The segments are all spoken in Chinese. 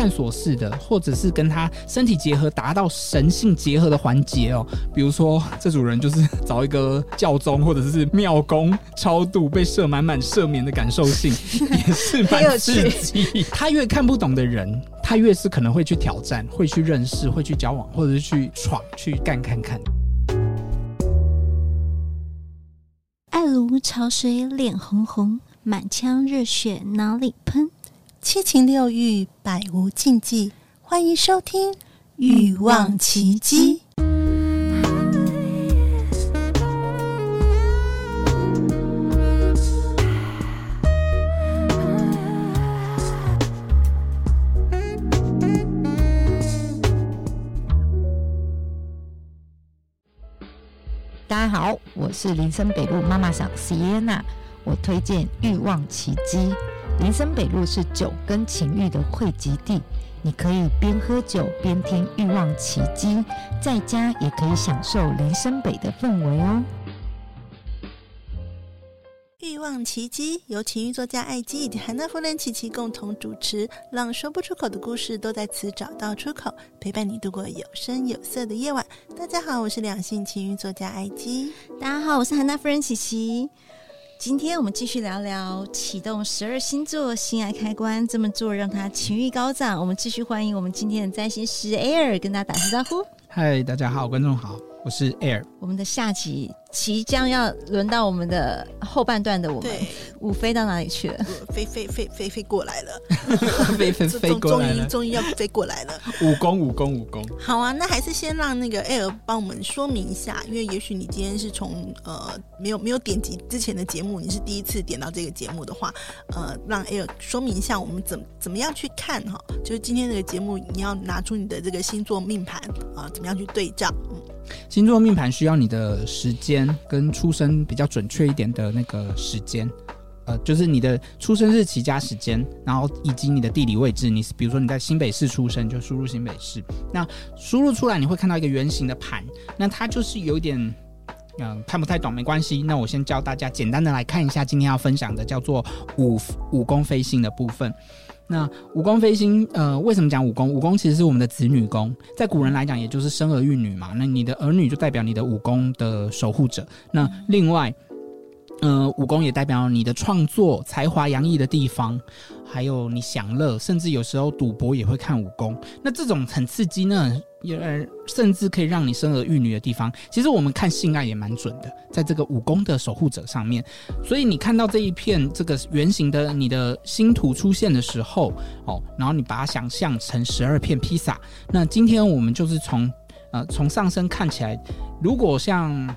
探索式的，或者是跟他身体结合，达到神性结合的环节哦。比如说，这组人就是找一个教宗或者是庙公超度，被射满满赦免的感受性 也是蛮刺激。他越看不懂的人，他越是可能会去挑战，会去认识，会去交往，或者是去闯，去干看看。爱如潮水，脸红红，满腔热血哪里喷？七情六欲，百无禁忌。欢迎收听《欲望奇迹》。大家好，我是林森北路妈妈桑 Sienna，我推荐《欲望奇迹》。林森北路是酒跟情欲的汇集地，你可以边喝酒边听《欲望奇迹》，在家也可以享受林森北的氛围哦。《欲望奇迹》由情欲作家艾姬以及韩娜夫人琪琪共同主持，让说不出口的故事都在此找到出口，陪伴你度过有声有色的夜晚。大家好，我是两性情欲作家艾姬。大家好，我是韩娜夫人琦琦。今天我们继续聊聊启动十二星座性爱开关，这么做让他情欲高涨。我们继续欢迎我们今天的占星师 Air，跟大家打声招呼。嗨，大家好，观众好，我是 Air。我们的下集。即将要轮到我们的后半段的我们，对，五飞到哪里去了？飞飞飞飞飞过来了，飞飞 飞过来了，终于终于要飞过来了。武功武功武功。好啊，那还是先让那个 Air 帮我们说明一下，因为也许你今天是从呃没有没有点击之前的节目，你是第一次点到这个节目的话，呃，让 Air 说明一下我们怎怎么样去看哈，就是今天这个节目你要拿出你的这个星座命盘啊，怎么样去对照？嗯，星座命盘需要你的时间。跟出生比较准确一点的那个时间，呃，就是你的出生日期加时间，然后以及你的地理位置。你比如说你在新北市出生，就输入新北市。那输入出来你会看到一个圆形的盘，那它就是有点，嗯、看不太懂没关系。那我先教大家简单的来看一下今天要分享的叫做五五宫飞星的部分。那五宫飞星，呃，为什么讲五宫？五宫其实是我们的子女宫，在古人来讲，也就是生儿育女嘛。那你的儿女就代表你的五宫的守护者。那另外，呃，五宫也代表你的创作、才华洋溢的地方。还有你享乐，甚至有时候赌博也会看五宫。那这种很刺激呢，也甚至可以让你生儿育女的地方，其实我们看性爱也蛮准的，在这个五宫的守护者上面。所以你看到这一片这个圆形的你的星图出现的时候，哦，然后你把它想象成十二片披萨。那今天我们就是从呃从上升看起来，如果像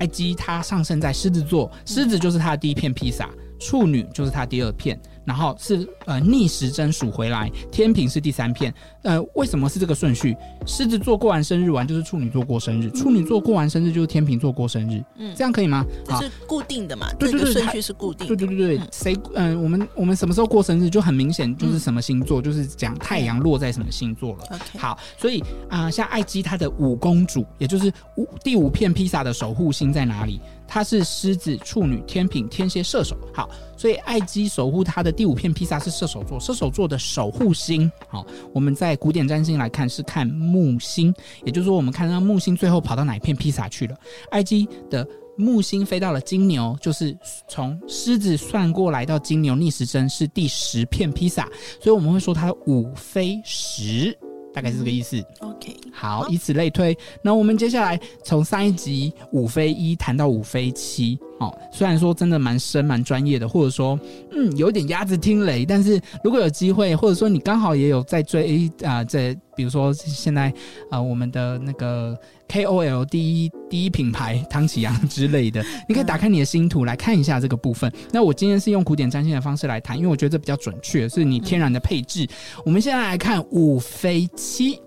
埃及它上升在狮子座，狮子就是它的第一片披萨，处女就是它第二片。然后是呃逆时针数回来，天平是第三片。呃，为什么是这个顺序？狮子座过完生日完就是处女座过生日，处女座过完生日就是天平座过生日。嗯，这样可以吗？这是固定的嘛？对对对，顺序是固定的。对对对对，谁嗯、呃，我们我们什么时候过生日就很明显，就是什么星座，嗯、就是讲太阳落在什么星座了。OK，好，所以啊、呃，像艾姬她的五公主，也就是五第五片披萨的守护星在哪里？它是狮子、处女、天秤、天蝎、射手。好，所以爱姬守护他的第五片披萨是射手座。射手座的守护星，好，我们在古典占星来看是看木星，也就是说，我们看到木星最后跑到哪一片披萨去了？爱姬的木星飞到了金牛，就是从狮子算过来到金牛逆时针是第十片披萨，所以我们会说它五飞十。大概是这个意思。嗯、OK，好，以此类推。那我们接下来从上一集五飞一谈到五飞七。哦，虽然说真的蛮深蛮专业的，或者说嗯有点鸭子听雷，但是如果有机会，或者说你刚好也有在追啊、呃，在比如说现在啊、我们的那个 KOL 第一第一品牌汤启阳之类的，你可以打开你的星图来看一下这个部分。那我今天是用古典占星的方式来谈，因为我觉得这比较准确，是你天然的配置。我们现在来看五飞七。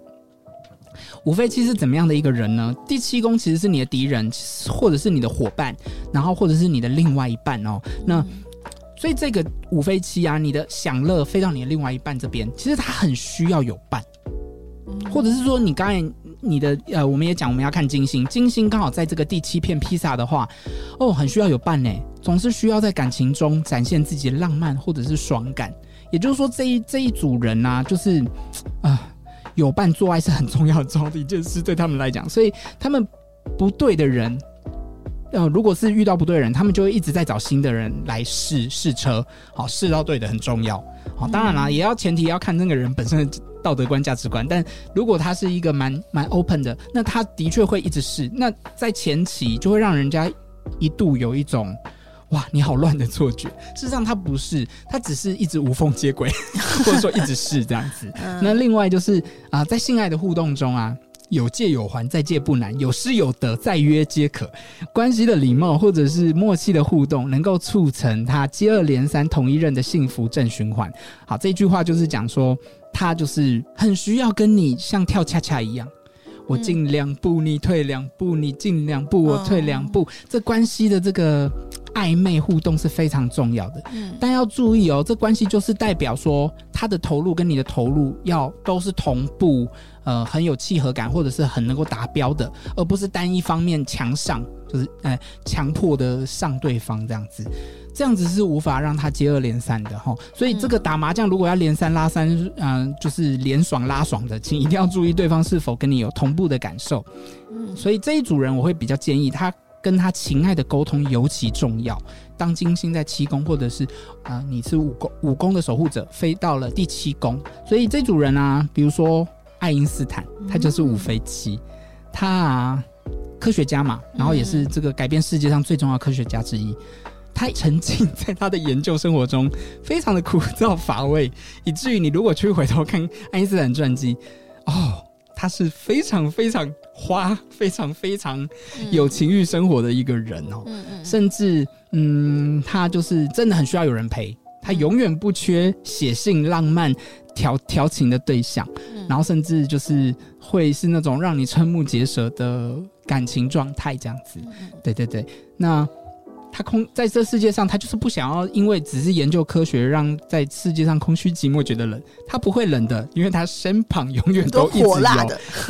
五飞七是怎么样的一个人呢？第七宫其实是你的敌人，或者是你的伙伴，然后或者是你的另外一半哦。那所以这个五飞七啊，你的享乐飞到你的另外一半这边，其实他很需要有伴，或者是说你刚才你的呃，我们也讲我们要看金星，金星刚好在这个第七片披萨的话，哦，很需要有伴呢，总是需要在感情中展现自己的浪漫或者是爽感。也就是说，这一这一组人呐、啊，就是啊、呃，有伴做爱是很重要很重要的一件事，对他们来讲，所以他们不对的人。呃，如果是遇到不对的人，他们就会一直在找新的人来试试车，好试到对的很重要。好，当然啦，也要前提要看那个人本身的道德观、价值观。但如果他是一个蛮蛮 open 的，那他的确会一直试。那在前期就会让人家一度有一种哇，你好乱的错觉。事实上，他不是，他只是一直无缝接轨，或者说一直是这样子。那另外就是啊、呃，在性爱的互动中啊。有借有还，再借不难；有失有得，再约皆可。关系的礼貌或者是默契的互动，能够促成他接二连三同一任的幸福正循环。好，这句话就是讲说，他就是很需要跟你像跳恰恰一样，我进两步，你退两步；你进两步，我退两步。这关系的这个暧昧互动是非常重要的。嗯但要注意哦，这关系就是代表说，他的投入跟你的投入要都是同步。呃，很有契合感，或者是很能够达标的，而不是单一方面强上，就是呃强迫的上对方这样子，这样子是无法让他接二连三的哈。所以这个打麻将如果要连三拉三，嗯、呃，就是连爽拉爽的，请一定要注意对方是否跟你有同步的感受。嗯，所以这一组人我会比较建议他跟他情爱的沟通尤其重要。当金星在七宫，或者是啊、呃、你是五宫五宫的守护者飞到了第七宫，所以这组人啊，比如说。爱因斯坦，他就是五飞七，他啊，科学家嘛，然后也是这个改变世界上最重要科学家之一。他沉浸在他的研究生活中，非常的枯燥乏味，以至于你如果去回头看爱因斯坦传记，哦，他是非常非常花，非常非常有情欲生活的一个人哦。甚至，嗯，他就是真的很需要有人陪，他永远不缺写信浪漫。调调情的对象，然后甚至就是会是那种让你瞠目结舌的感情状态，这样子。对对对，那他空在这世界上，他就是不想要，因为只是研究科学，让在世界上空虚寂寞觉得冷。他不会冷的，因为他身旁永远都一直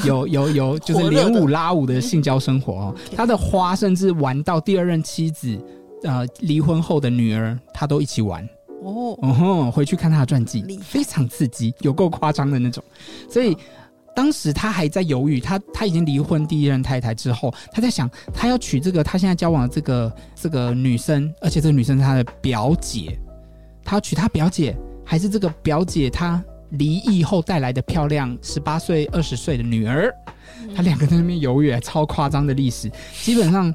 有有有有，就是连舞拉舞的性交生活哦。他的花甚至玩到第二任妻子呃离婚后的女儿，他都一起玩。哦，哦吼，回去看他的传记，非常刺激，有够夸张的那种。所以当时他还在犹豫，他他已经离婚第一任太太之后，他在想，他要娶这个他现在交往的这个这个女生，而且这个女生是他的表姐，他要娶他表姐，还是这个表姐她离异后带来的漂亮十八岁二十岁的女儿？他两个在那边犹豫，超夸张的历史，基本上。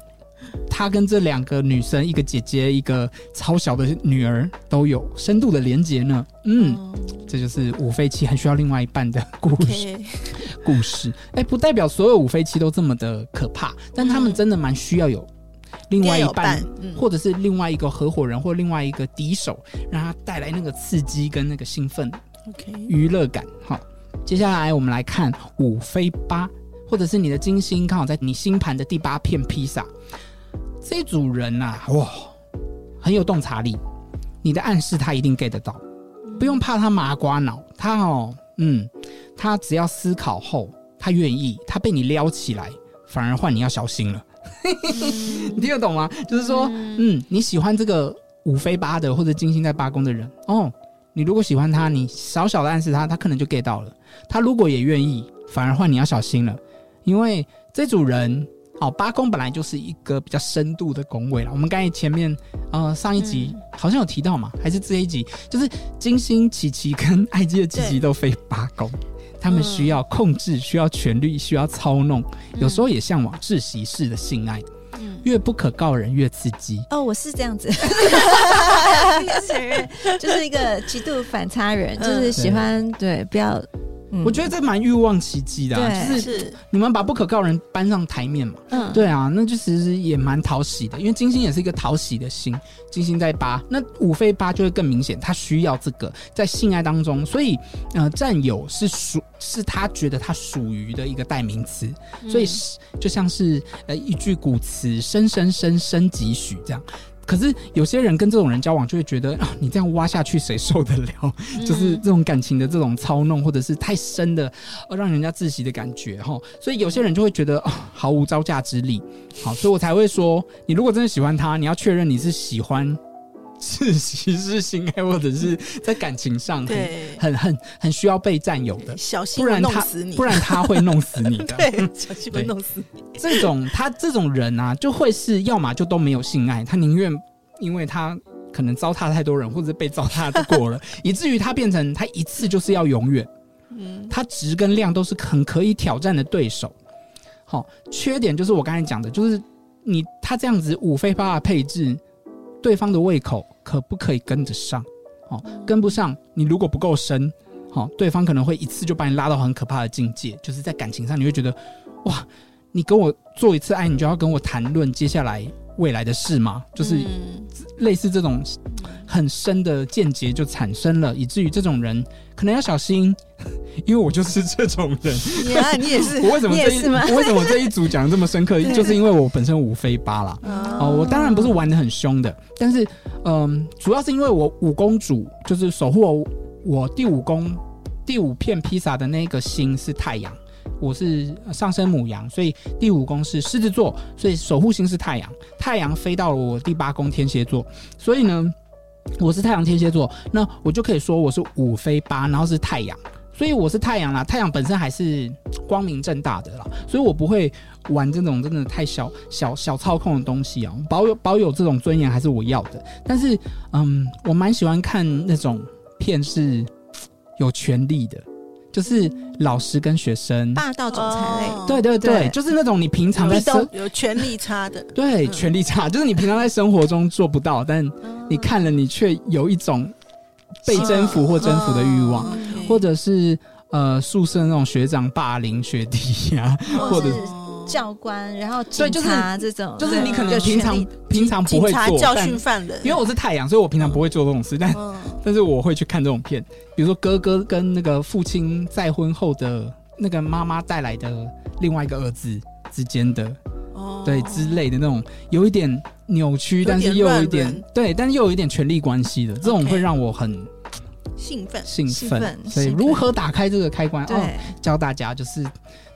他跟这两个女生，一个姐姐，一个超小的女儿，都有深度的连结呢。嗯，哦、这就是五飞七很需要另外一半的故事。故事，哎、欸，不代表所有五飞七都这么的可怕，但他们真的蛮需要有另外一半，嗯、或者是另外一个合伙人，或另外一个敌手，让他带来那个刺激跟那个兴奋，OK，娱乐感。好，接下来我们来看五飞八，或者是你的金星刚好在你星盘的第八片披萨。这组人呐、啊，哇，很有洞察力，你的暗示他一定 get 得到，不用怕他麻瓜脑，他哦，嗯，他只要思考后，他愿意，他被你撩起来，反而换你要小心了，你听得懂吗？就是说，嗯，你喜欢这个五飞八的或者金星在八宫的人哦，你如果喜欢他，你小小的暗示他，他可能就 get 到了，他如果也愿意，反而换你要小心了，因为这组人。好，八宫本来就是一个比较深度的宫位了。我们刚才前面呃上一集好像有提到嘛，还是这一集，就是金星琪琪跟艾姬的琪琪都飞八宫，他们需要控制，需要权力，需要操弄，有时候也向往窒息式的性爱，越不可告人越刺激。哦，我是这样子，就是一个极度反差人，就是喜欢对，不要。我觉得这蛮欲望奇迹的，啊，就是你们把不可告人搬上台面嘛。嗯，对啊，那就其实也蛮讨喜的，因为金星也是一个讨喜的星，金星在八，那五飞八就会更明显，他需要这个在性爱当中，所以呃，占有是属是他觉得他属于的一个代名词，所以就像是呃一句古词，生生生生几许这样。可是有些人跟这种人交往，就会觉得啊，你这样挖下去谁受得了？就是这种感情的这种操弄，或者是太深的，呃让人家窒息的感觉哈。所以有些人就会觉得啊，毫无招架之力。好，所以我才会说，你如果真的喜欢他，你要确认你是喜欢窒息式性爱，或者是在感情上很对很很很需要被占有的，小心不然他弄死你，不然他会弄死你的。对，小心会弄死你。这种他这种人啊，就会是要么就都没有性爱，他宁愿因为他可能糟蹋太多人，或者被糟蹋的过了，以至于他变成他一次就是要永远。嗯，他值跟量都是很可以挑战的对手。好，缺点就是我刚才讲的，就是你他这样子五飞八的配置，对方的胃口可不可以跟得上？哦，跟不上，你如果不够深，好，对方可能会一次就把你拉到很可怕的境界，就是在感情上你会觉得，哇，你跟我做一次爱，你就要跟我谈论接下来未来的事吗？就是嗯类似这种很深的见解就产生了，以至于这种人可能要小心，因为我就是这种人。你也是，我为什么这一 为什么这一组讲的这么深刻？就是因为我本身五飞八啦。哦，我当然不是玩的很凶的，但是嗯，主要是因为我五公主就是守护我我第五宫第五片披萨的那个星是太阳，我是上升母羊，所以第五宫是狮子座，所以守护星是太阳。太阳飞到了我第八宫天蝎座，所以呢，我是太阳天蝎座，那我就可以说我是五飞八，然后是太阳，所以我是太阳啦。太阳本身还是光明正大的啦，所以我不会玩这种真的太小小小操控的东西啊，保有保有这种尊严还是我要的。但是，嗯，我蛮喜欢看那种片是有权力的，就是老师跟学生。霸道总裁类。哦。对对对，对。就是那种你平常在生有权力差的，对嗯权力差，就是你平常在生活中做不到，但你看了你却有一种被征服或征服的欲望，哦或者是呃宿舍那种学长霸凌学弟呀、啊，或者是教官，然后对就是警察这种，就是你可能平常平常不会做，教训犯人，因为我是太阳，所以我平常不会做这种事，但嗯但是我会去看这种片，比如说哥哥跟那个父亲再婚后的那个妈妈带来的另外一个儿子之间的。哦对之类的那种，有一点扭曲，但是又有一点对，但是又有一点权力关系的，这种会让我很兴奋，兴兴奋。奋所以如何打开这个开关？对，哦，教大家就是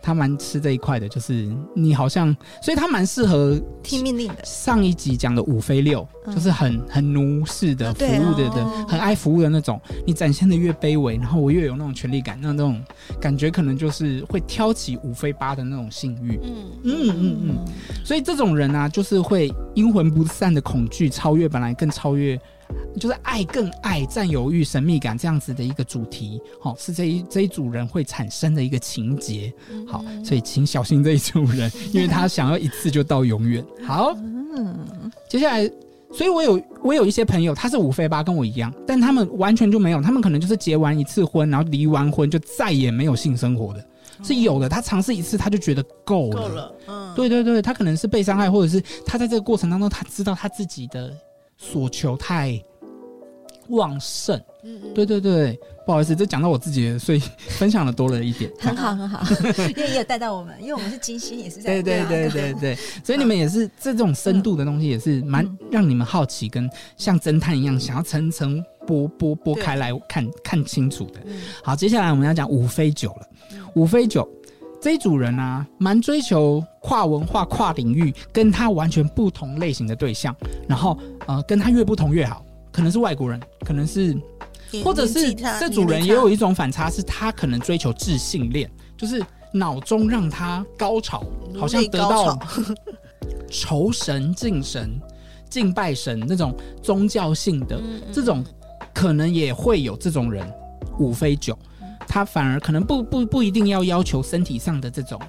他蛮吃这一块的，就是你好像，所以他蛮适合听命令的，上一集讲的五飞六，嗯就是很很奴式的服务的的，哦很爱服务的那种。你展现的越卑微，然后我越有那种权力感，那那种感觉可能就是会挑起五飞八的那种性欲。嗯嗯嗯嗯，所以这种人啊，就是会阴魂不散的恐惧，超越本来更超越，就是爱更爱占有欲、神秘感这样子的一个主题。好、是这一这一组人会产生的一个情节。好，所以请小心这一组人，因为他想要一次就到永远。好，嗯，接下来，所以我有我有一些朋友，他是五非八，跟我一样，但他们完全就没有，他们可能就是结完一次婚，然后离完婚就再也没有性生活的，是有的。他尝试一次，他就觉得够了。够了，嗯，对对对，他可能是被伤害，或者是他在这个过程当中，他知道他自己的所求太旺盛。嗯，嗯对对对，不好意思，这讲到我自己，所以分享的多了一点。很 好很好，因为 也有带到我们，因为我们是金星，也是在对对对对对，所以你们也是这种深度的东西，也是蛮嗯让你们好奇，跟像侦探一样，想要层层剥剥剥开来看看清楚的。嗯好，接下来我们要讲五飞九了。五飞九这一组人啊，蛮追求跨文化、跨领域，跟他完全不同类型的对象，然后呃，跟他越不同越好。可能是外国人，可能是，或者是这组人也有一种反差，是他可能追求自性恋，就是脑中让他高潮，好像得到潮。酬神、敬神、敬拜神那种宗教性的嗯嗯。这种，可能也会有这种人五非九，他反而可能不不不一定要要求身体上的这种，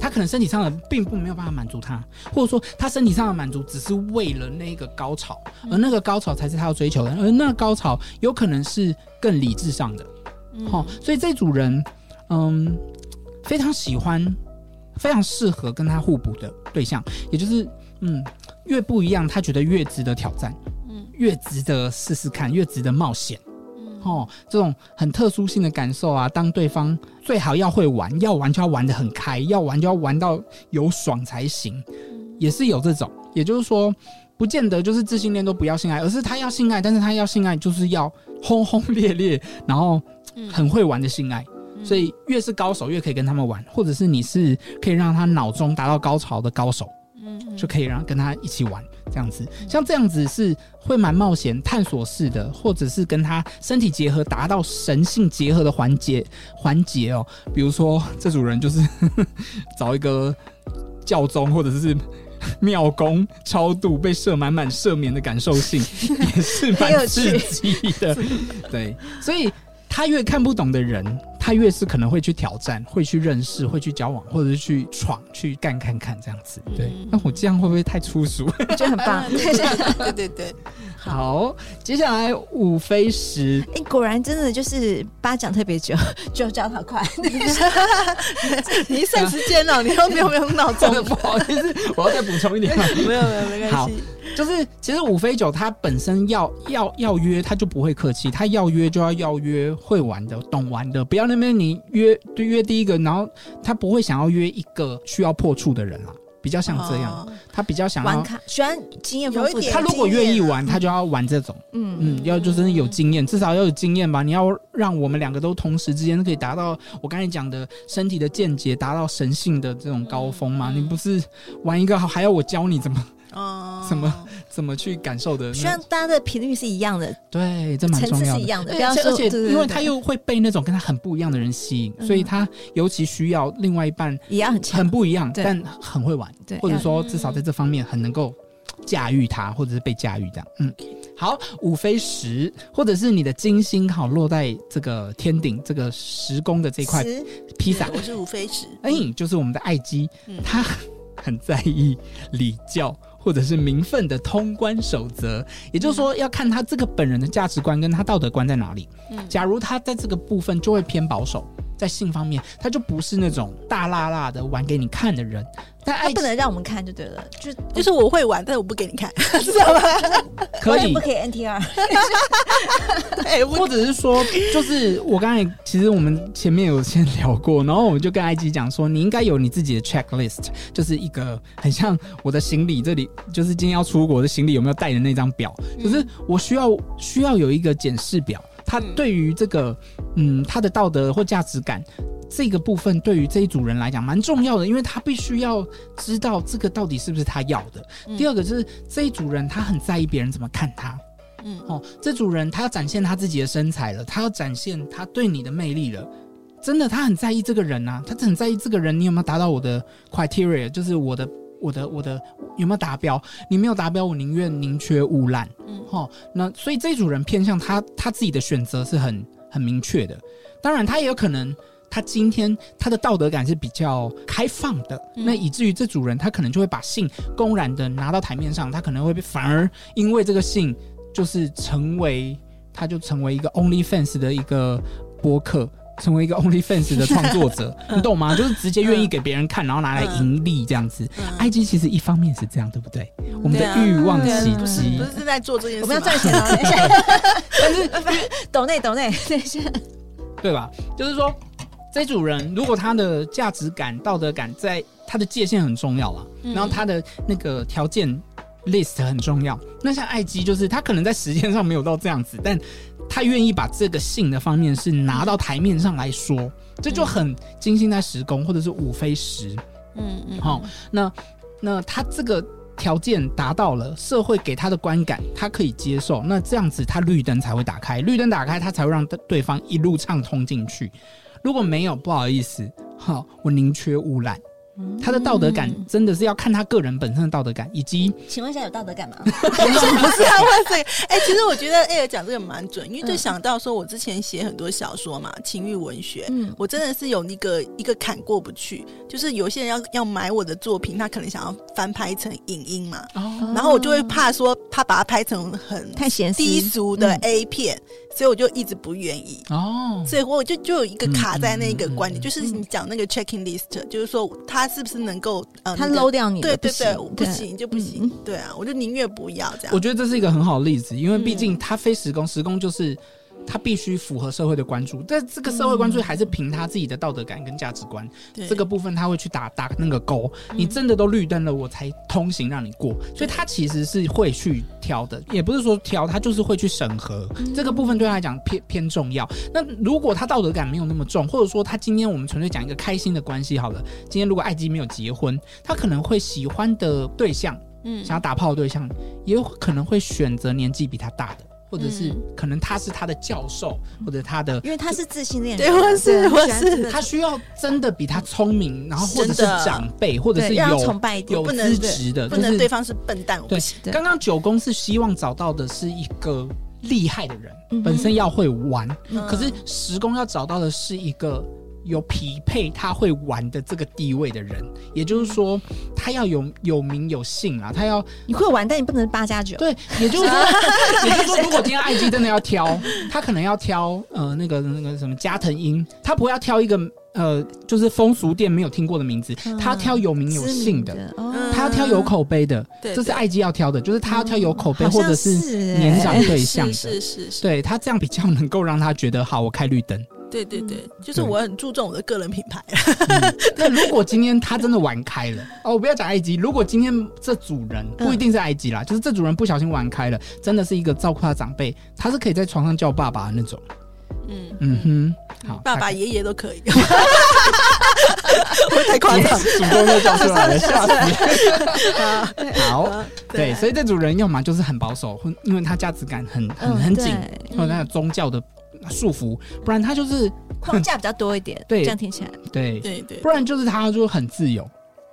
他可能身体上的并不没有办法满足他，或者说他身体上的满足只是为了那个高潮，而那个高潮才是他要追求的，而那个高潮有可能是更理智上的。好、所以这组人，嗯，非常喜欢，非常适合跟他互补的对象，也就是，嗯，越不一样，他觉得越值得挑战，嗯，越值得试试看，越值得冒险，嗯，哦，这种很特殊性的感受啊，当对方最好要会玩，要玩就要玩的很开，要玩就要玩到有爽才行，也是有这种，也就是说，不见得就是自信恋都不要性爱，而是他要性爱，但是他要性爱就是要轰轰烈烈，然后很会玩的性爱。所以越是高手越可以跟他们玩，或者是你是可以让他脑中达到高潮的高手，就可以让跟他一起玩。这样子。像这样子是会蛮冒险、探索式的，或者是跟他身体结合，达到神性结合的环节环节哦。比如说，这组人就是 找一个教宗，或者是。庙公超度被射满满赦免的感受性 也是蛮刺激的，对，所以他越看不懂的人，他越是可能会去挑战，会去认识，会去交往，或者是去闯、去干看看这样子。对，那我这样会不会太粗俗？我觉得很棒。对 对对。好，接下来五飞十，哎、欸，果然真的就是八讲特别久，就叫他快。你算时间了，你又没有没有闹钟？不好意思，我要再补充一点。没有没有没关系。好，就是其实五飞九他本身要要要约，他就不会客气，他要约就要要约会玩的、懂玩的，不要那边你约就约第一个，然后他不会想要约一个需要破处的人了。比较像这样，哦、他比较想要玩卡，喜欢经验丰富。他如果愿意玩，他就要玩这种。嗯嗯，要就是有经验，至少要有经验吧。你要让我们两个都同时之间可以达到我刚才讲的身体的见解，达到神性的这种高峰嘛？嗯、你不是玩一个还要我教你怎么？哦，怎么怎么去感受的？虽然大家的频率是一样的，对，这蛮重要的。是一样的，而且而且，因为他又会被那种跟他很不一样的人吸引，所以他尤其需要另外一半一样很很不一样，但很会玩，对。或者说至少在这方面很能够驾驭他，或者是被驾驭这样。嗯，好，五飞十，或者是你的金星好落在这个天顶这个十宫的这块披萨，我是五飞十，嗯，就是我们的爱姬，他很在意礼教。或者是名分的通关守则，也就是说，要看他这个本人的价值观跟他道德观在哪里。假如他在这个部分就会偏保守，在性方面，他就不是那种大辣辣的玩给你看的人。但他不能让我们看就对了，就就是我会玩，但是我不给你看，知道吗？可以不可以 NTR？或者是说，就是我刚才其实我们前面有先聊过，然后我们就跟埃及讲说，你应该有你自己的 checklist，就是一个很像我的行李这里，就是今天要出国的行李有没有带的那张表，就是我需要需要有一个检视表，他对于这个嗯他的道德或价值感。这个部分对于这一组人来讲蛮重要的，因为他必须要知道这个到底是不是他要的。嗯、第二个就是这一组人他很在意别人怎么看他，嗯，哦，这组人他要展现他自己的身材了，他要展现他对你的魅力了，真的他很在意这个人啊，他很在意这个人你有没有达到我的 criteria，就是我的我的我的有没有达标？你没有达标，我宁愿宁缺毋滥，嗯，哦，那所以这一组人偏向他他自己的选择是很很明确的，当然他也有可能。他今天他的道德感是比较开放的，嗯、那以至于这组人他可能就会把性公然的拿到台面上，他可能会被反而因为这个性就是成为他就成为一个 OnlyFans 的一个播客，成为一个 OnlyFans 的创作者，你懂吗？就是直接愿意给别人看，然后拿来盈利这样子。IG 其实一方面是这样，对不对？我们的欲望袭击不是在做这件事，我们要赚钱啊！但是抖内抖内，对吧？就是说。这组人如果他的价值感、道德感在他的界限很重要啊，嗯、然后他的那个条件 list 很重要。那像艾姬，就是他可能在时间上没有到这样子，但他愿意把这个性的方面是拿到台面上来说，嗯、这就很精心在施工或者是五非十。嗯嗯，好、哦，那那他这个条件达到了，社会给他的观感他可以接受，那这样子他绿灯才会打开，绿灯打开他才会让对方一路畅通进去。如果没有，不好意思，好，我宁缺毋滥。他的道德感真的是要看他个人本身的道德感，以及请问一下有道德感吗？不是要问这个，哎、欸，其实我觉得 Air 讲这个蛮准，因为就想到说我之前写很多小说嘛，情欲文学，嗯，我真的是有那个一个坎过不去，就是有些人要要买我的作品，他可能想要翻拍成影音嘛，哦，然后我就会怕说他把它拍成很太低俗的 A 片。所以我就一直不愿意哦，所以我就就有一个卡在那个观点，就是你讲那个 checking list，就是说他是不是能够呃，他 low 掉你？对对对，不行就不行，对啊，我就宁愿不要这样。我觉得这是一个很好的例子，因为毕竟他非时工，时工就是。他必须符合社会的关注，但这个社会关注还是凭他自己的道德感跟价值观。嗯、这个部分他会去打打那个勾。嗯、你真的都绿灯了，我才通行让你过。所以他其实是会去挑的，也不是说挑，他就是会去审核。嗯、这个部分对他来讲偏偏重要。那如果他道德感没有那么重，或者说他今天我们纯粹讲一个开心的关系好了。今天如果艾姬没有结婚，他可能会喜欢的对象。嗯想要打炮的对象，也有可能会选择年纪比他大的，或者是可能他是他的教授，或者他的，因为他是自信恋人，对我是我是他他需要真的比他聪明，然后或者是长辈，或者是有崇拜有资质的，不能对方是笨蛋，对。刚刚九宫是希望找到的是一个厉害的人，嗯本身要会玩，嗯。可是十宫要找到的是一个有匹配他会玩的这个地位的人，也就是说，他要有有名有姓啊，他要你会玩，但你不能八加九。对，也就是说，也就是说，如果今天爱姬真的要挑，他可能要挑呃那个那个什么加藤鹰，他不会要挑一个呃就是风俗店没有听过的名字，他要挑有名有姓的。哦他要挑有口碑的，对这是爱姬要挑的，就是他要挑有口碑或者是年长对象的，是是是是，对他这样比较能够让他觉得好，我开绿灯。对对对，就是我很注重我的个人品牌。那如果今天他真的玩开了，哦，我不要讲埃及，如果今天这组人不一定是埃及啦，就是这组人不小心玩开了，真的是一个照顾他的长辈，他是可以在床上叫爸爸的那种。嗯，嗯哼，好，爸爸、爷爷都可以。会太夸张。主动就叫出来了，吓死！好，对，所以这组人要么就是很保守，或因为他价值感很很嗯很紧，对或者他有宗教的束缚，不然他就是框架比较多一点，对这样听起来，对，对对不，然就是他就很自由，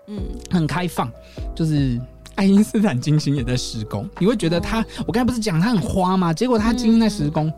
嗯，很开放，就是。爱因斯坦金星也在施工，你会觉得他，我刚才不是讲他很花吗？结果他金星在施工、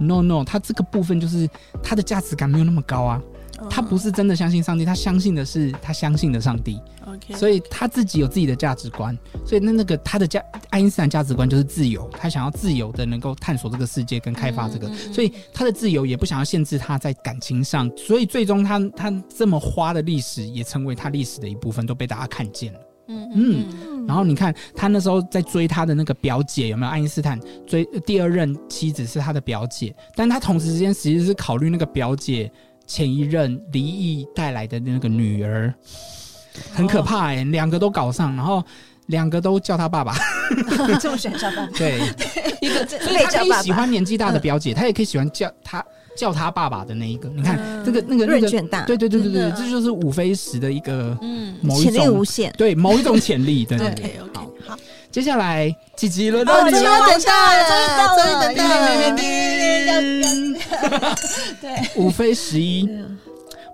n o No，他这个部分就是他的价值感没有那么高啊，他不是真的相信上帝，他相信的是他相信的上帝。OK，所以他自己有自己的价值观，所以那那个他的价爱因斯坦价值观就是自由，他想要自由的能够探索这个世界跟开发这个，所以他的自由也不想要限制他在感情上，所以最终他他这么花的历史也成为他历史的一部分，都被大家看见了。嗯嗯嗯然后你看他那时候在追他的那个表姐，有没有？爱因斯坦追第二任妻子是他的表姐，但他同时之间其实是考虑那个表姐前一任离异带来的那个女儿，很可怕哎、两个都搞上，然后两个都叫他爸爸，这么喜欢叫爸爸，对，一个这所以他可以喜欢年纪大的表姐，他也可以喜欢叫他叫他爸爸的那一个。你看嗯这个那个那个，睿智很大，对对对对对，这就是五飞石的一个嗯潜力某一种无限。对某一种潜力，对对。对。，OK OK，好，接下来几集轮哦到你终于了。等到了，终于等到了。叮对，五非十一，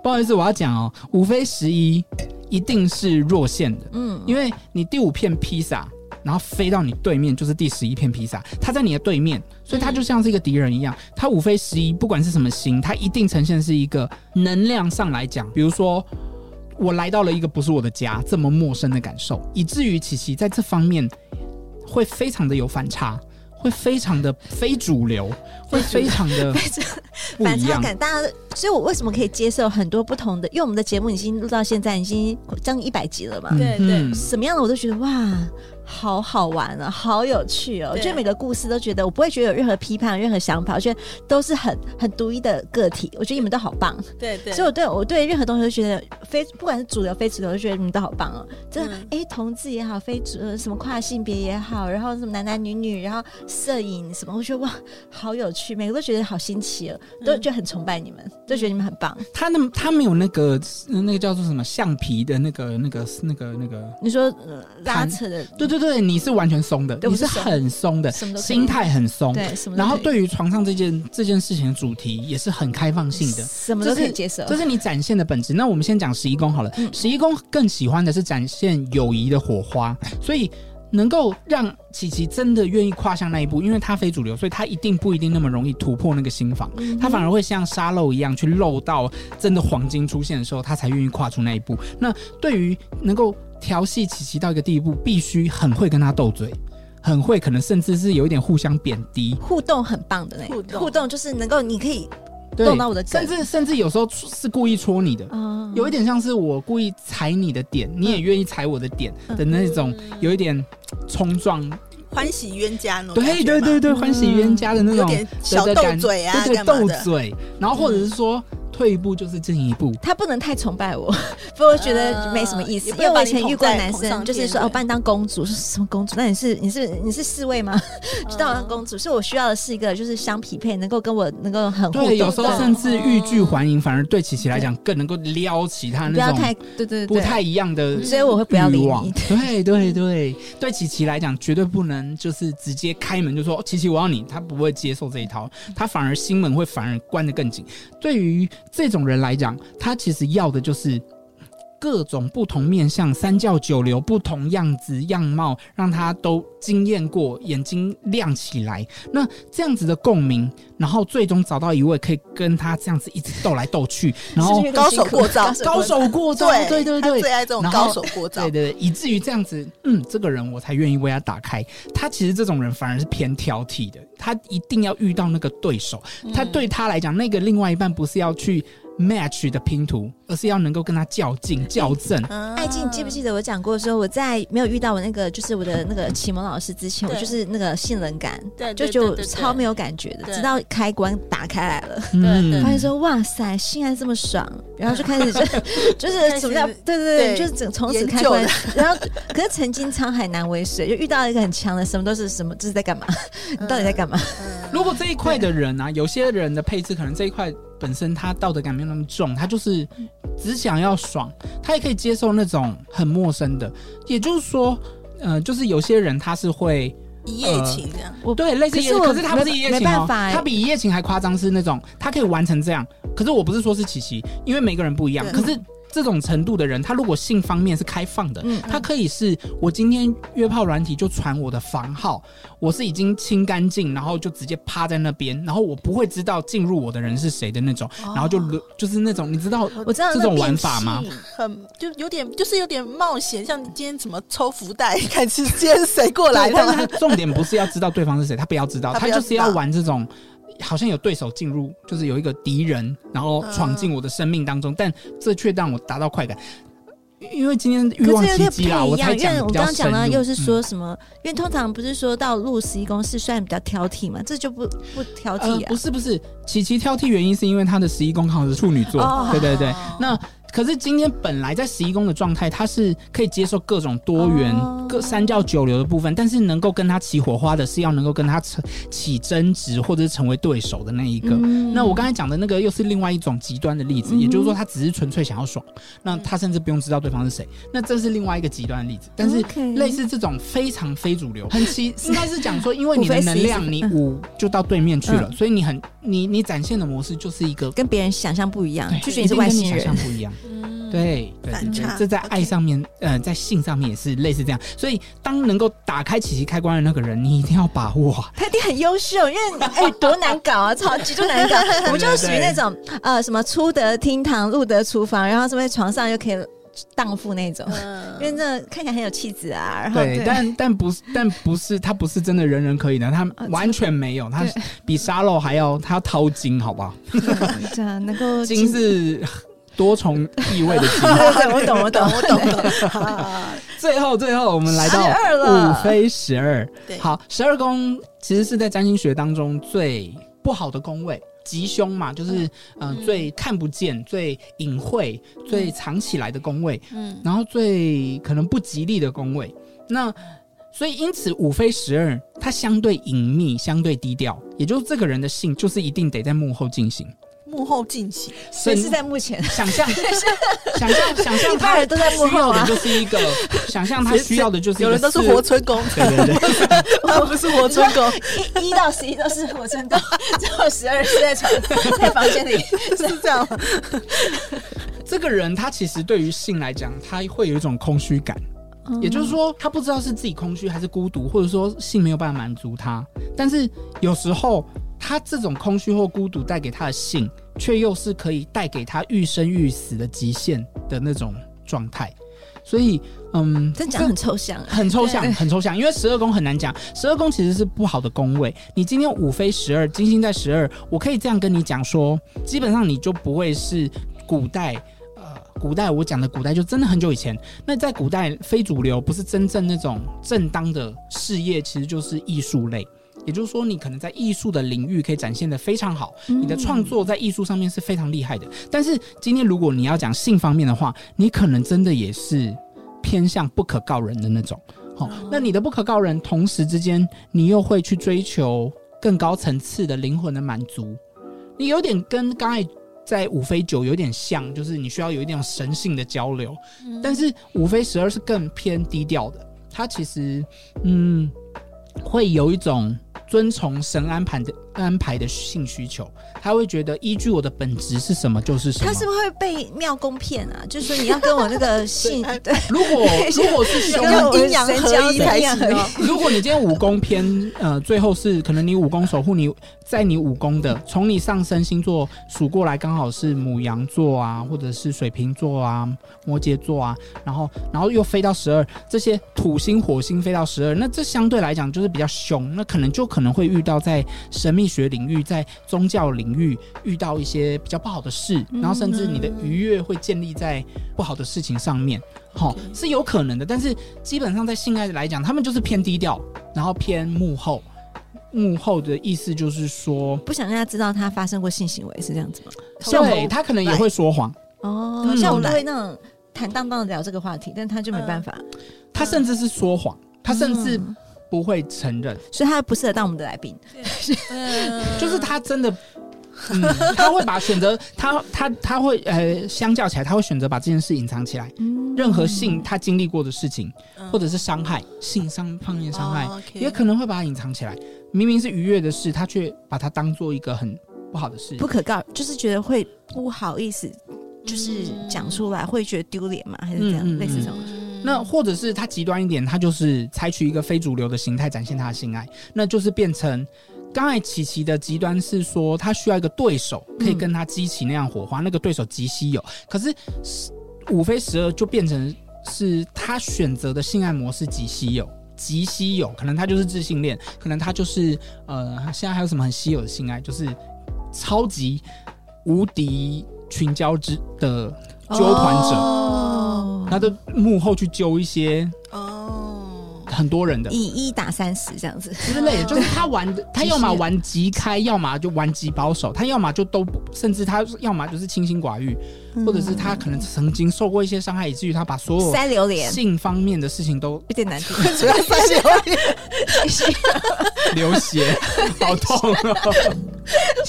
不好意思，我要讲哦，五非十一一定是弱线的，嗯，因为你第五片披萨，然后飞到你对面就是第十一片披萨，它在你的对面，所以它就像是一个敌人一样。它五非十一，不管是什么星，它一定呈现是一个能量上来讲，比如说。我来到了一个不是我的家，这么陌生的感受，以至于琪琪在这方面会非常的有反差，会非常的非主流，会非常的。反差感，大家，所以我为什么可以接受很多不同的？因为我们的节目已经录到现在，已经将近一百集了嘛。对对嗯什么样的我都觉得哇，好好玩啊，好有趣哦！我觉得每个故事都觉得我不会觉得有任何批判、任何想法，我觉得都是很很独一的个体。我觉得你们都好棒，对对，所以我对我对任何东西都觉得非不管是主流非主流，我都觉得你们都好棒哦。真的，哎、嗯同志也好，非主呃什么跨性别也好，然后什么男男女女，然后摄影什么，我觉得哇，好有趣，每个都觉得好新奇哦，都嗯觉得很崇拜你们，都觉得你们很棒。他那他没有那个呃那个叫做什么橡皮的那个那个那个那个，你说、呃、拉扯的，对对对，你是完全松的，你是很松的，心态很松。对，什么然后对于床上这件这件事情的主题也是很开放性的，什么都可以接受。这是你展现的本质。那我们先讲十一宫好了，嗯十一宫更喜欢的是展现友谊的火花，所以能够让琪琪真的愿意跨向那一步，因为他非主流，所以他一定不一定那么容易突破那个心房，嗯他反而会像沙漏一样去漏到真的黄金出现的时候，他才愿意跨出那一步。那对于能够调戏琪琪到一个地步，必须很会跟他斗嘴。很会，可能甚至是有一点互相贬低，互动很棒的那互动互动就是能够你可以对动到我的梗甚至甚至有时候是故意戳你的，嗯。有一点像是我故意踩你的点，你也愿意踩我的点嗯的那种，有一点冲撞，欢喜冤家那种对对对对，欢喜冤家的那种有点小斗嘴啊，对斗嘴，然后或者是说退一步就是进一步。他不能太崇拜我，不然我觉得没什么意思。因为我以前遇过男生，就是说哦，把你当公主，是什么公主？那你是你是你是侍卫吗？就当我当公主，所以我需要的是一个就是相匹配，能够跟我能够很对，有时候甚至欲拒还迎，反而对琪琪来讲更能够撩起他那种不要太对对不太一样的，所以我会不要理你。对对对，对琪琪来讲绝对不能就是直接开门就说琪琪我要你，他不会接受这一套，他反而心门会反而关得更紧。对于这种人来讲，他其实要的就是各种不同面相、三教九流、不同样子样貌，让他都经验过，眼睛亮起来。那这样子的共鸣，然后最终找到一位可以跟他这样子一直斗来斗去，然后高手过招，高手过招，对对对对，最爱这种高手过招，对对对，以至于这样子，嗯，这个人我才愿意为他打开。他其实这种人反而是偏挑剔的，他一定要遇到那个对手，他对他来讲，那个另外一半不是要去。match 的拼图，而是要能够跟他较劲、较正。艾静，你记不记得我讲过说，我在没有遇到我那个就是我的那个启蒙老师之前，我就是那个性冷感，对，就就超没有感觉的，直到开关打开来了，对，发现说哇塞，性爱这么爽，然后就开始 就就是什么叫对对对，就是整从此开关。然后可是曾经沧海难为水，就遇到一个很强的，什么都是什么，这是在干嘛？你 到底在干嘛？如果这一块的人啊，有些人的配置可能这一块。本身他道德感没有那么重，他就是只想要爽，他也可以接受那种很陌生的。也就是说，呃，就是有些人他是会一夜情这样，我对类似可是他不是一夜情哦，他比一夜情还夸张，是那种他可以完成这样。可是我不是说是琪琪，因为每个人不一样，可是。这种程度的人，他如果性方面是开放的，嗯，他可以是我今天约炮软体就传我的房号，我是已经清干净，然后就直接趴在那边，然后我不会知道进入我的人是谁的那种，哦、然后就就是那种你知道我知道这种玩法吗？很就有点就是有点冒险，像你今天怎么抽福袋，看是 今天谁过来的。但是他重点不是要知道对方是谁，他不要知道，他就是要玩这种。好像有对手进入，就是有一个敌人，然后闯进我的生命当中，嗯、但这却让我达到快感。因为今天欲望奇迹啊，我才讲，因为我刚刚讲到，又是说什么？嗯、因为通常不是说到入十一宫是算比较挑剔嘛，这就不不挑剔啊、呃？不是不是，琪琪挑剔原因是因为他的十一宫好像是处女座，哦、对对对，哦、那。可是今天本来在十一宫的状态，他是可以接受各种多元、各三教九流的部分，但是能够跟他起火花的是要能够跟他起起争执或者是成为对手的那一个。那我刚才讲的那个又是另外一种极端的例子，也就是说他只是纯粹想要爽，那他甚至不用知道对方是谁。那这是另外一个极端的例子。但是类似这种非常非主流，很奇应该是讲说，因为你的能量你五就到对面去了，所以你很你你展现的模式就是一个跟别人想象不一样，就是你是外星人，想象不一样。嗯，对，对，对，对，这在爱上面，嗯 Okay.、呃，在性上面也是类似这样。所以，当能够打开琪琪开关的那个人，你一定要把握。他一定很优秀，因为 哎，多难搞啊，超级多难搞。我们就属于那种呃，什么出得厅堂，入得厨房，然后在床上又可以荡妇那种。嗯、因为这看起来很有气质啊。然后对，对但但不是，但不是，他不是真的人人可以的，他完全没有，他比沙漏还要，他要掏金，好不好？这样能够金是。多重意味的情况，我懂，我懂，我懂。最后，最后，我们来到五飞十二。好，十二宫其实是在占星学当中最不好的宫位，吉凶嘛，就是嗯、呃，最看不见、最隐晦、最藏起来的宫位。嗯，然后最可能不吉利的宫位。那所以，因此五飞十二，它相对隐秘、相对低调，也就是这个人的性，就是一定得在幕后进行。幕后进行，谁是在幕前？想象，想象，想象，他人都在幕后的就是一个想象，他需要的就是有人都是活春宫，对对对，他 不是活春宫，一一到十一都是活春宫，最后十二是在床在房间里，是这样。这个人他其实对于性来讲，他会有一种空虚感，也就是说，他不知道是自己空虚还是孤独，或者说性没有办法满足他，但是有时候。他这种空虚或孤独带给他的性，却又是可以带给他欲生欲死的极限的那种状态。所以，嗯，这讲很抽象，很抽象，很抽象。因为十二宫很难讲，十二宫其实是不好的宫位。你今天五飞十二，金星在十二，我可以这样跟你讲说，基本上你就不会是古代，呃，古代我讲的古代就真的很久以前。那在古代非主流，不是真正那种正当的事业，其实就是艺术类。也就是说，你可能在艺术的领域可以展现的非常好，嗯你的创作在艺术上面是非常厉害的。但是今天如果你要讲性方面的话，你可能真的也是偏向不可告人的那种。好、那你的不可告人，同时之间你又会去追求更高层次的灵魂的满足，你有点跟刚才在五非九有点像，就是你需要有一点神性的交流。但是五非十二是更偏低调的，它其实嗯会有一种遵从神安排的安排的性需求，他会觉得依据我的本质是什么就是什么。他是不是会被庙公骗啊？就是说你要跟我那个 性对，如果 如果是兄要阴阳合一才行哦。如果你今天武功偏呃，最后是可能你武功守护你在你武功的，从你上升星座数过来刚好是母羊座啊，或者是水瓶座啊、摩羯座啊，然后然后又飞到十二，这些土星、火星飞到十二，那这相对来讲就是比较凶，那可能就可能会遇到在神秘学领域、在宗教领域遇到一些比较不好的事，然后甚至你的愉悦会建立在不好的事情上面。好、是有可能的，但是基本上在性爱来讲，他们就是偏低调，然后偏幕后。幕后的意思就是说，不想让他知道他发生过性行为，是这样子吗？对他可能也会说谎，哦，嗯像我们会那种坦荡荡的聊这个话题，但他就没办法，他甚至是说谎，他甚至嗯不会承认，所以他不适合当我们的来宾。嗯就是他真的，嗯，他会把选择他他他会呃，相较起来，他会选择把这件事隐藏起来。嗯任何性他经历过的事情，嗯或者是伤害，性伤方面伤害，也可能会把它隐藏起来。明明是愉悦的事，他却把它当做一个很不好的事。不可告，就是觉得会不好意思，就是讲出来会觉得丢脸嘛，还是这样，类似这种。那或者是他极端一点，他就是采取一个非主流的形态展现他的性爱，那就是变成刚才琪琪的极端是说，他需要一个对手可以跟他激起那样火花，那个对手极稀有。可是五非十二就变成是他选择的性爱模式极稀有，极稀有，可能他就是自性恋，可能他就是呃，现在还有什么很稀有的性爱，就是超级无敌群交之的纠团者。他的幕后去揪一些哦，很多人的。以一打三十这样子，之类的，就是他玩的，他要么玩极开，要么就玩极保守，他要么就都不，甚至他要么就是清心寡欲，或者是他可能曾经受过一些伤害，以至于他把所有塞榴莲。性方面的事情都有点难听。主要塞榴莲，流血，好痛哦！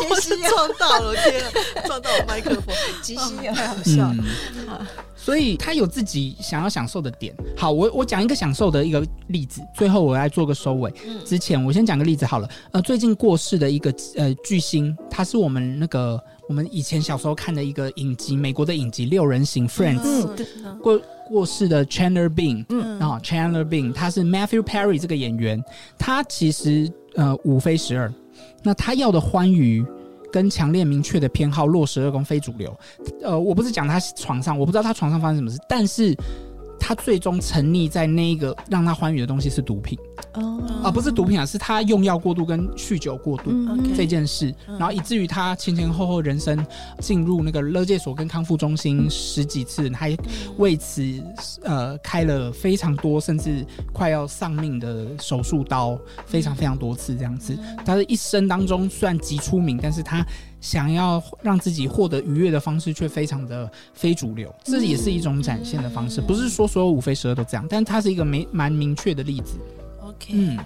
我是撞到了，天啊，撞到我麦克风，即吸有太好笑。了。嗯，所以他有自己想要享受的点。好，我我讲一个享受的一个例子，最后我来做个收尾。之前我先讲个例子好了。呃，最近过世的一个呃巨星，他是我们那个我们以前小时候看的一个影集，美国的影集《六人行》（Friends）。嗯对过过世的 Chandler Bing，嗯啊、Chandler Bing，他是 Matthew Perry 这个演员，他其实呃五非十二，那他要的欢愉跟强烈明确的偏好落十二宫非主流，呃，我不是讲他床上，我不知道他床上发生什么事，但是他最终沉溺在那一个让他欢愉的东西是毒品，哦。啊、不是毒品啊，是他用药过度跟酗酒过度。嗯这件事，然后以至于他前前后后人生进入那个勒戒所跟康复中心十几次，还为此呃开了非常多甚至快要丧命的手术刀，非常非常多次这样子。他的一生当中虽然极出名，但是他想要让自己获得愉悦的方式却非常的非主流，这也是一种展现的方式。不是说所有五非十二都这样，但它是一个没蛮明确的例子。OK，嗯，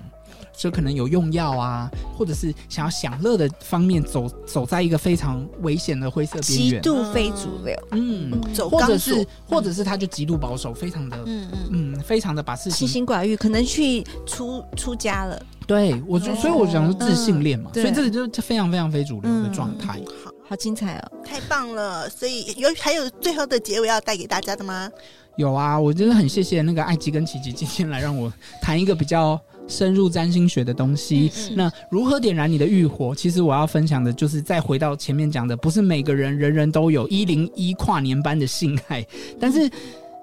就可能有用药啊，或者是想要享乐的方面走走在一个非常危险的灰色边缘极。度非主流，嗯，走或者是或者是他就极度保守，非常的嗯嗯，嗯，非常的把事清情心寡欲，可能去出出家了。对我就，所以我想说自信恋嘛，嗯所以这里就是非常非常非主流的状态。好，好精彩哦！太棒了。所以有还有最后的结尾要带给大家的吗？有啊，我真的很谢谢那个艾吉跟琪琪今天来让我谈一个比较深入占星学的东西。嗯那如何点燃你的欲火？其实我要分享的就是再回到前面讲的，不是每个人人人都有一零一跨年般的性爱，但是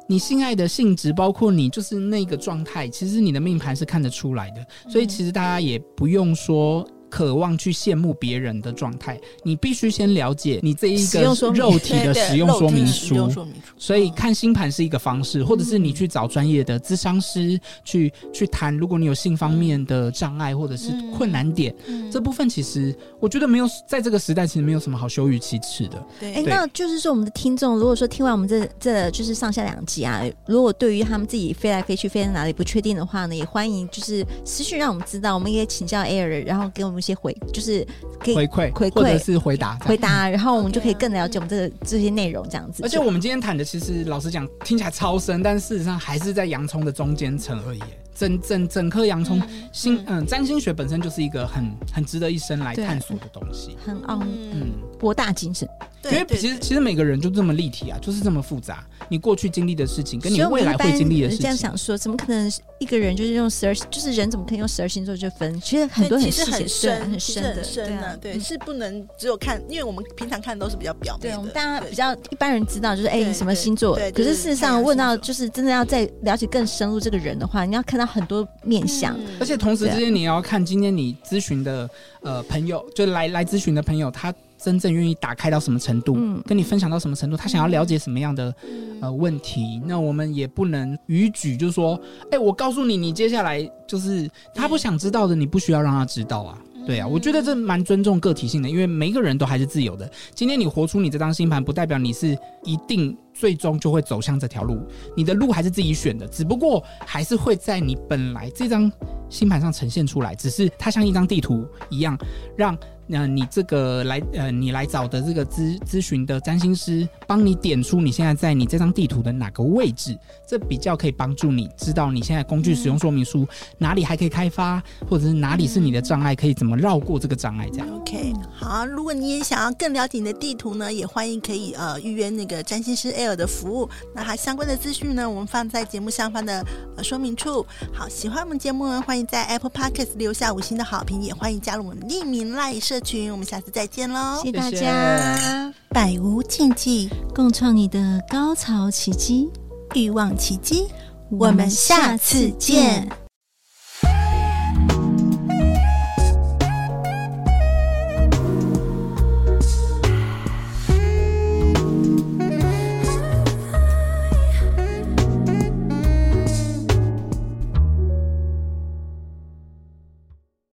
你性爱的性质，包括你就是那个状态，其实你的命盘是看得出来的。所以其实大家也不用说。渴望去羡慕别人的状态，你必须先了解你这一个肉体的使用说明书。所以看星盘是一个方式，或者是你去找专业的咨商师去去谈。如果你有性方面的障碍或者是困难点，这部分其实我觉得没有在这个时代其实没有什么好羞于启齿的。对，哎，那就是说我们的听众，如果说听完我们这这就是上下两集啊，如果对于他们自己飞来飞去飞在哪里不确定的话呢，也欢迎就是私讯让我们知道，我们也请教 Air，然后给我们一些回，就是给回馈回馈或者是回答回答，然后我们就可以更了解我们这个这些内容这样子。而且我们今天谈的其实老实讲听起来超深，但事实上还是在洋葱的中间层而已。整整整颗洋葱，心嗯，占星学本身就是一个很很值得一生来探索的东西，很奥嗯，博大精深。因为其实其实每个人就这么立体啊，就是这么复杂。你过去经历的事情，跟你未来会经历的事情，这样想说，怎么可能一个人就是用十二，就是人怎么可以用十二星座就分？其实很多很其实很深很深的，很深的，对，是不能只有看，因为我们平常看都是比较表面的。对，我们大家比较一般人知道就是哎，你什么星座？可是事实上问到就是真的要再了解更深入这个人的话，你要看到很多面相，而且同时之间你要看今天你咨询的呃朋友，就来来咨询的朋友他。真正愿意打开到什么程度，嗯，跟你分享到什么程度，他想要了解什么样的、嗯、呃问题，那我们也不能逾矩，就是说，哎、欸，我告诉你，你接下来就是他不想知道的，你不需要让他知道啊。对啊，我觉得这蛮尊重个体性的，因为每一个人都还是自由的。今天你活出你这张星盘，不代表你是一定最终就会走向这条路，你的路还是自己选的，只不过还是会在你本来这张星盘上呈现出来，只是它像一张地图一样，让。那你这个来呃，你来找的这个咨咨询的占星师，帮你点出你现在在你这张地图的哪个位置，这比较可以帮助你知道你现在工具使用说明书哪里还可以开发，或者是哪里是你的障碍，可以怎么绕过这个障碍。这样。OK，好，如果你也想要更了解你的地图呢，也欢迎可以呃预约那个占星师 Air 的服务。那还相关的资讯呢，我们放在节目上方的呃说明处。好，喜欢我们节目呢，欢迎在 Apple Podcast 留下五星的好评，也欢迎加入我们匿名赖社群，我们下次再见喽！谢谢大家，百无禁忌，共创你的高潮奇迹，欲望奇迹，我们下次见。